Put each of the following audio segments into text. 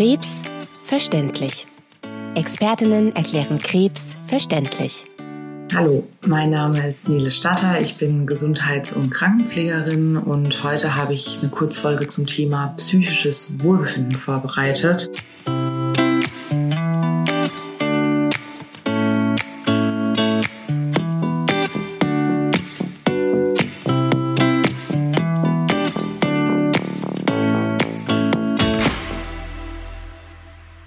Krebs verständlich. Expertinnen erklären Krebs verständlich. Hallo, mein Name ist Nele Statter, ich bin Gesundheits- und Krankenpflegerin und heute habe ich eine Kurzfolge zum Thema psychisches Wohlbefinden vorbereitet.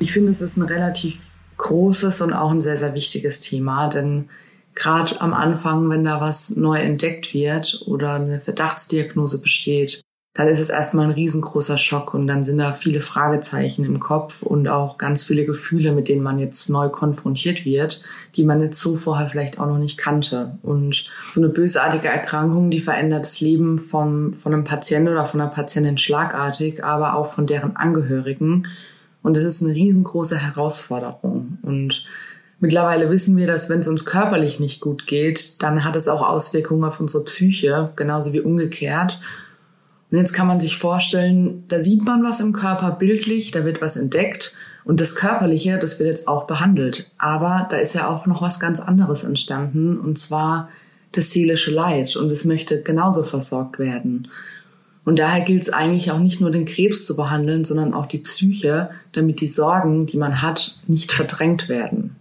Ich finde, es ist ein relativ großes und auch ein sehr, sehr wichtiges Thema, denn gerade am Anfang, wenn da was neu entdeckt wird oder eine Verdachtsdiagnose besteht, dann ist es erstmal ein riesengroßer Schock und dann sind da viele Fragezeichen im Kopf und auch ganz viele Gefühle, mit denen man jetzt neu konfrontiert wird, die man jetzt so vorher vielleicht auch noch nicht kannte. Und so eine bösartige Erkrankung, die verändert das Leben von, von einem Patienten oder von einer Patientin schlagartig, aber auch von deren Angehörigen. Und das ist eine riesengroße Herausforderung. Und mittlerweile wissen wir, dass wenn es uns körperlich nicht gut geht, dann hat es auch Auswirkungen auf unsere Psyche, genauso wie umgekehrt. Und jetzt kann man sich vorstellen, da sieht man was im Körper bildlich, da wird was entdeckt und das Körperliche, das wird jetzt auch behandelt. Aber da ist ja auch noch was ganz anderes entstanden und zwar das seelische Leid und es möchte genauso versorgt werden. Und daher gilt es eigentlich auch nicht nur den Krebs zu behandeln, sondern auch die Psyche, damit die Sorgen, die man hat, nicht verdrängt werden.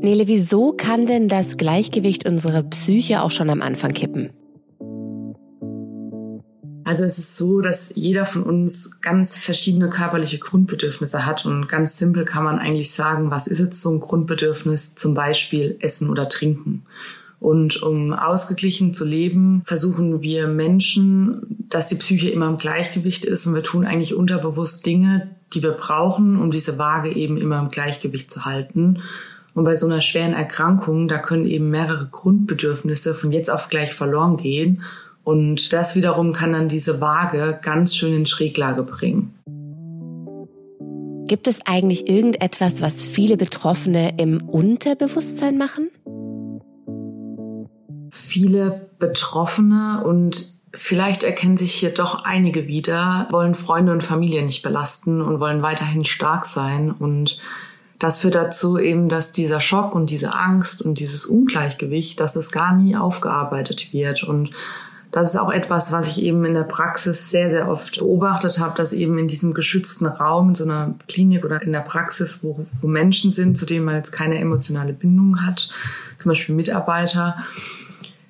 Nele, wieso kann denn das Gleichgewicht unserer Psyche auch schon am Anfang kippen? Also es ist so, dass jeder von uns ganz verschiedene körperliche Grundbedürfnisse hat und ganz simpel kann man eigentlich sagen, was ist jetzt so ein Grundbedürfnis, zum Beispiel Essen oder Trinken. Und um ausgeglichen zu leben, versuchen wir Menschen, dass die Psyche immer im Gleichgewicht ist und wir tun eigentlich unterbewusst Dinge, die wir brauchen, um diese Waage eben immer im Gleichgewicht zu halten. Und bei so einer schweren Erkrankung, da können eben mehrere Grundbedürfnisse von jetzt auf gleich verloren gehen. Und das wiederum kann dann diese Waage ganz schön in Schräglage bringen. Gibt es eigentlich irgendetwas, was viele Betroffene im Unterbewusstsein machen? Viele Betroffene und vielleicht erkennen sich hier doch einige wieder, wollen Freunde und Familie nicht belasten und wollen weiterhin stark sein. Und das führt dazu eben, dass dieser Schock und diese Angst und dieses Ungleichgewicht, dass es gar nie aufgearbeitet wird. Und das ist auch etwas, was ich eben in der Praxis sehr, sehr oft beobachtet habe, dass eben in diesem geschützten Raum, in so einer Klinik oder in der Praxis, wo, wo Menschen sind, zu denen man jetzt keine emotionale Bindung hat, zum Beispiel Mitarbeiter,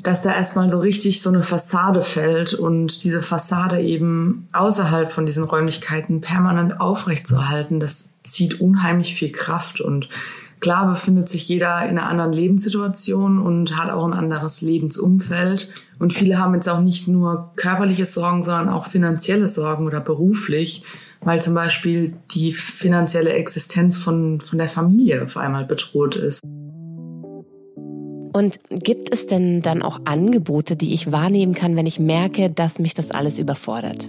dass da erstmal so richtig so eine Fassade fällt und diese Fassade eben außerhalb von diesen Räumlichkeiten permanent aufrechtzuerhalten, das zieht unheimlich viel Kraft und klar befindet sich jeder in einer anderen Lebenssituation und hat auch ein anderes Lebensumfeld und viele haben jetzt auch nicht nur körperliche Sorgen, sondern auch finanzielle Sorgen oder beruflich, weil zum Beispiel die finanzielle Existenz von, von der Familie auf einmal bedroht ist. Und gibt es denn dann auch Angebote, die ich wahrnehmen kann, wenn ich merke, dass mich das alles überfordert?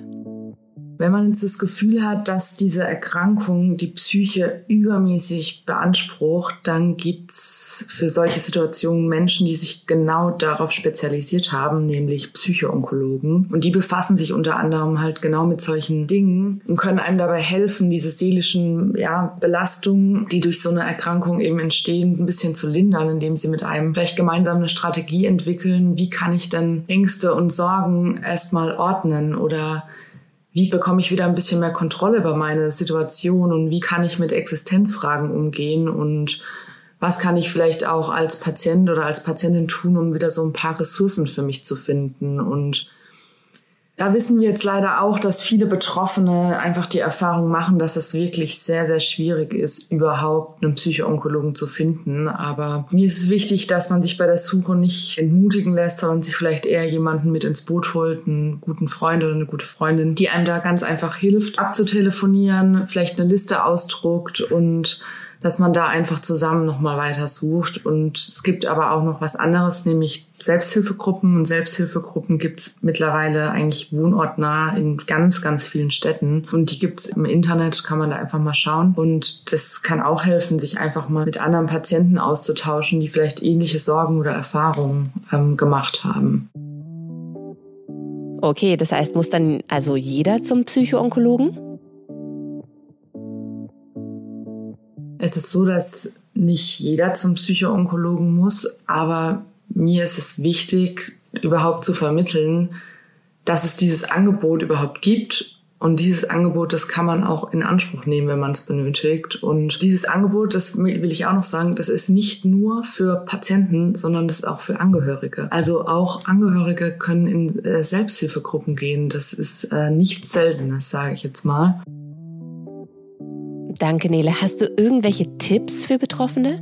Wenn man jetzt das Gefühl hat, dass diese Erkrankung die Psyche übermäßig beansprucht, dann gibt's für solche Situationen Menschen, die sich genau darauf spezialisiert haben, nämlich Psychoonkologen. Und die befassen sich unter anderem halt genau mit solchen Dingen und können einem dabei helfen, diese seelischen ja, Belastungen, die durch so eine Erkrankung eben entstehen, ein bisschen zu lindern, indem sie mit einem vielleicht gemeinsam eine Strategie entwickeln. Wie kann ich denn Ängste und Sorgen erstmal ordnen oder wie bekomme ich wieder ein bisschen mehr Kontrolle über meine Situation und wie kann ich mit Existenzfragen umgehen und was kann ich vielleicht auch als Patient oder als Patientin tun, um wieder so ein paar Ressourcen für mich zu finden und da wissen wir jetzt leider auch, dass viele Betroffene einfach die Erfahrung machen, dass es wirklich sehr, sehr schwierig ist, überhaupt einen Psychoonkologen zu finden. Aber mir ist es wichtig, dass man sich bei der Suche nicht entmutigen lässt, sondern sich vielleicht eher jemanden mit ins Boot holt, einen guten Freund oder eine gute Freundin, die einem da ganz einfach hilft, abzutelefonieren, vielleicht eine Liste ausdruckt und dass man da einfach zusammen nochmal weiter sucht. Und es gibt aber auch noch was anderes, nämlich Selbsthilfegruppen. Und Selbsthilfegruppen gibt's mittlerweile eigentlich wohnortnah in ganz, ganz vielen Städten. Und die gibt's im Internet, kann man da einfach mal schauen. Und das kann auch helfen, sich einfach mal mit anderen Patienten auszutauschen, die vielleicht ähnliche Sorgen oder Erfahrungen ähm, gemacht haben. Okay, das heißt, muss dann also jeder zum Psychoonkologen? Es ist so, dass nicht jeder zum Psychoonkologen muss, aber mir ist es wichtig, überhaupt zu vermitteln, dass es dieses Angebot überhaupt gibt und dieses Angebot, das kann man auch in Anspruch nehmen, wenn man es benötigt. Und dieses Angebot, das will ich auch noch sagen, das ist nicht nur für Patienten, sondern das ist auch für Angehörige. Also auch Angehörige können in äh, Selbsthilfegruppen gehen. Das ist äh, nichts Seltenes, sage ich jetzt mal. Danke, Nele. Hast du irgendwelche Tipps für Betroffene?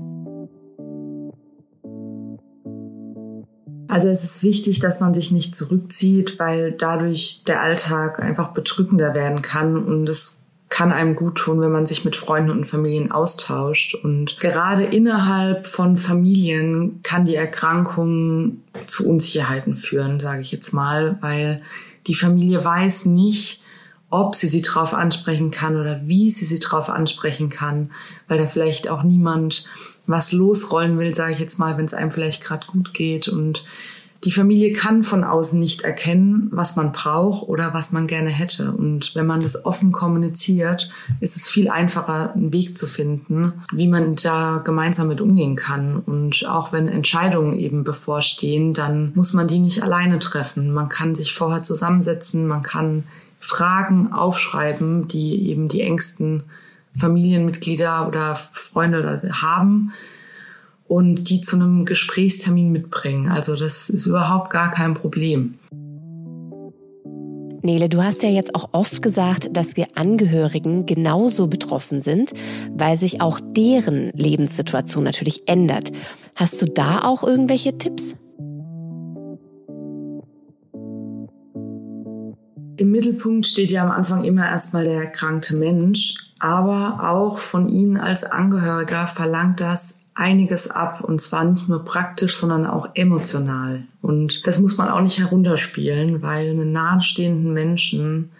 Also es ist wichtig, dass man sich nicht zurückzieht, weil dadurch der Alltag einfach bedrückender werden kann und es kann einem gut tun, wenn man sich mit Freunden und Familien austauscht. Und gerade innerhalb von Familien kann die Erkrankung zu Unsicherheiten führen, sage ich jetzt mal, weil die Familie weiß nicht, ob sie sie drauf ansprechen kann oder wie sie sie drauf ansprechen kann, weil da vielleicht auch niemand was losrollen will, sage ich jetzt mal, wenn es einem vielleicht gerade gut geht. Und die Familie kann von außen nicht erkennen, was man braucht oder was man gerne hätte. Und wenn man das offen kommuniziert, ist es viel einfacher, einen Weg zu finden, wie man da gemeinsam mit umgehen kann. Und auch wenn Entscheidungen eben bevorstehen, dann muss man die nicht alleine treffen. Man kann sich vorher zusammensetzen, man kann Fragen aufschreiben, die eben die engsten Familienmitglieder oder Freunde oder so haben und die zu einem Gesprächstermin mitbringen. Also das ist überhaupt gar kein Problem. Nele, du hast ja jetzt auch oft gesagt, dass wir Angehörigen genauso betroffen sind, weil sich auch deren Lebenssituation natürlich ändert. Hast du da auch irgendwelche Tipps? Im Mittelpunkt steht ja am Anfang immer erstmal der erkrankte Mensch, aber auch von Ihnen als Angehöriger verlangt das einiges ab und zwar nicht nur praktisch, sondern auch emotional. Und das muss man auch nicht herunterspielen, weil einen nahestehenden Menschen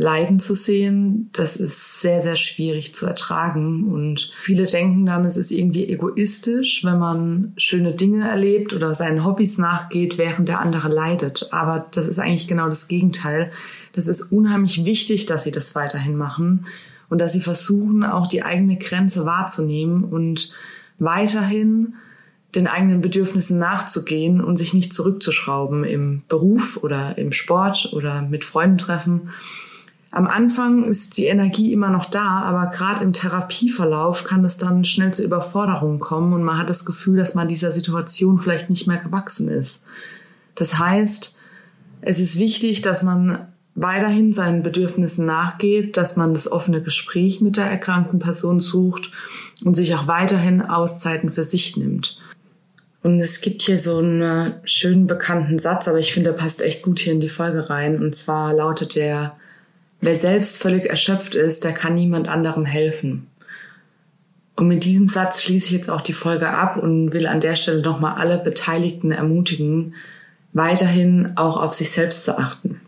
leiden zu sehen, das ist sehr, sehr schwierig zu ertragen. Und viele denken dann, es ist irgendwie egoistisch, wenn man schöne Dinge erlebt oder seinen Hobbys nachgeht, während der andere leidet. Aber das ist eigentlich genau das Gegenteil. Das ist unheimlich wichtig, dass sie das weiterhin machen und dass sie versuchen, auch die eigene Grenze wahrzunehmen und weiterhin den eigenen Bedürfnissen nachzugehen und sich nicht zurückzuschrauben im Beruf oder im Sport oder mit Freunden treffen, am Anfang ist die Energie immer noch da, aber gerade im Therapieverlauf kann es dann schnell zu Überforderungen kommen und man hat das Gefühl, dass man dieser Situation vielleicht nicht mehr gewachsen ist. Das heißt, es ist wichtig, dass man weiterhin seinen Bedürfnissen nachgeht, dass man das offene Gespräch mit der erkrankten Person sucht und sich auch weiterhin Auszeiten für sich nimmt. Und es gibt hier so einen schönen bekannten Satz, aber ich finde, der passt echt gut hier in die Folge rein. Und zwar lautet der, Wer selbst völlig erschöpft ist, der kann niemand anderem helfen. Und mit diesem Satz schließe ich jetzt auch die Folge ab und will an der Stelle nochmal alle Beteiligten ermutigen, weiterhin auch auf sich selbst zu achten.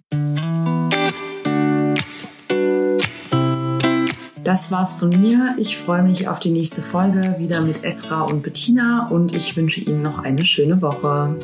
Das war's von mir. Ich freue mich auf die nächste Folge wieder mit Esra und Bettina und ich wünsche Ihnen noch eine schöne Woche.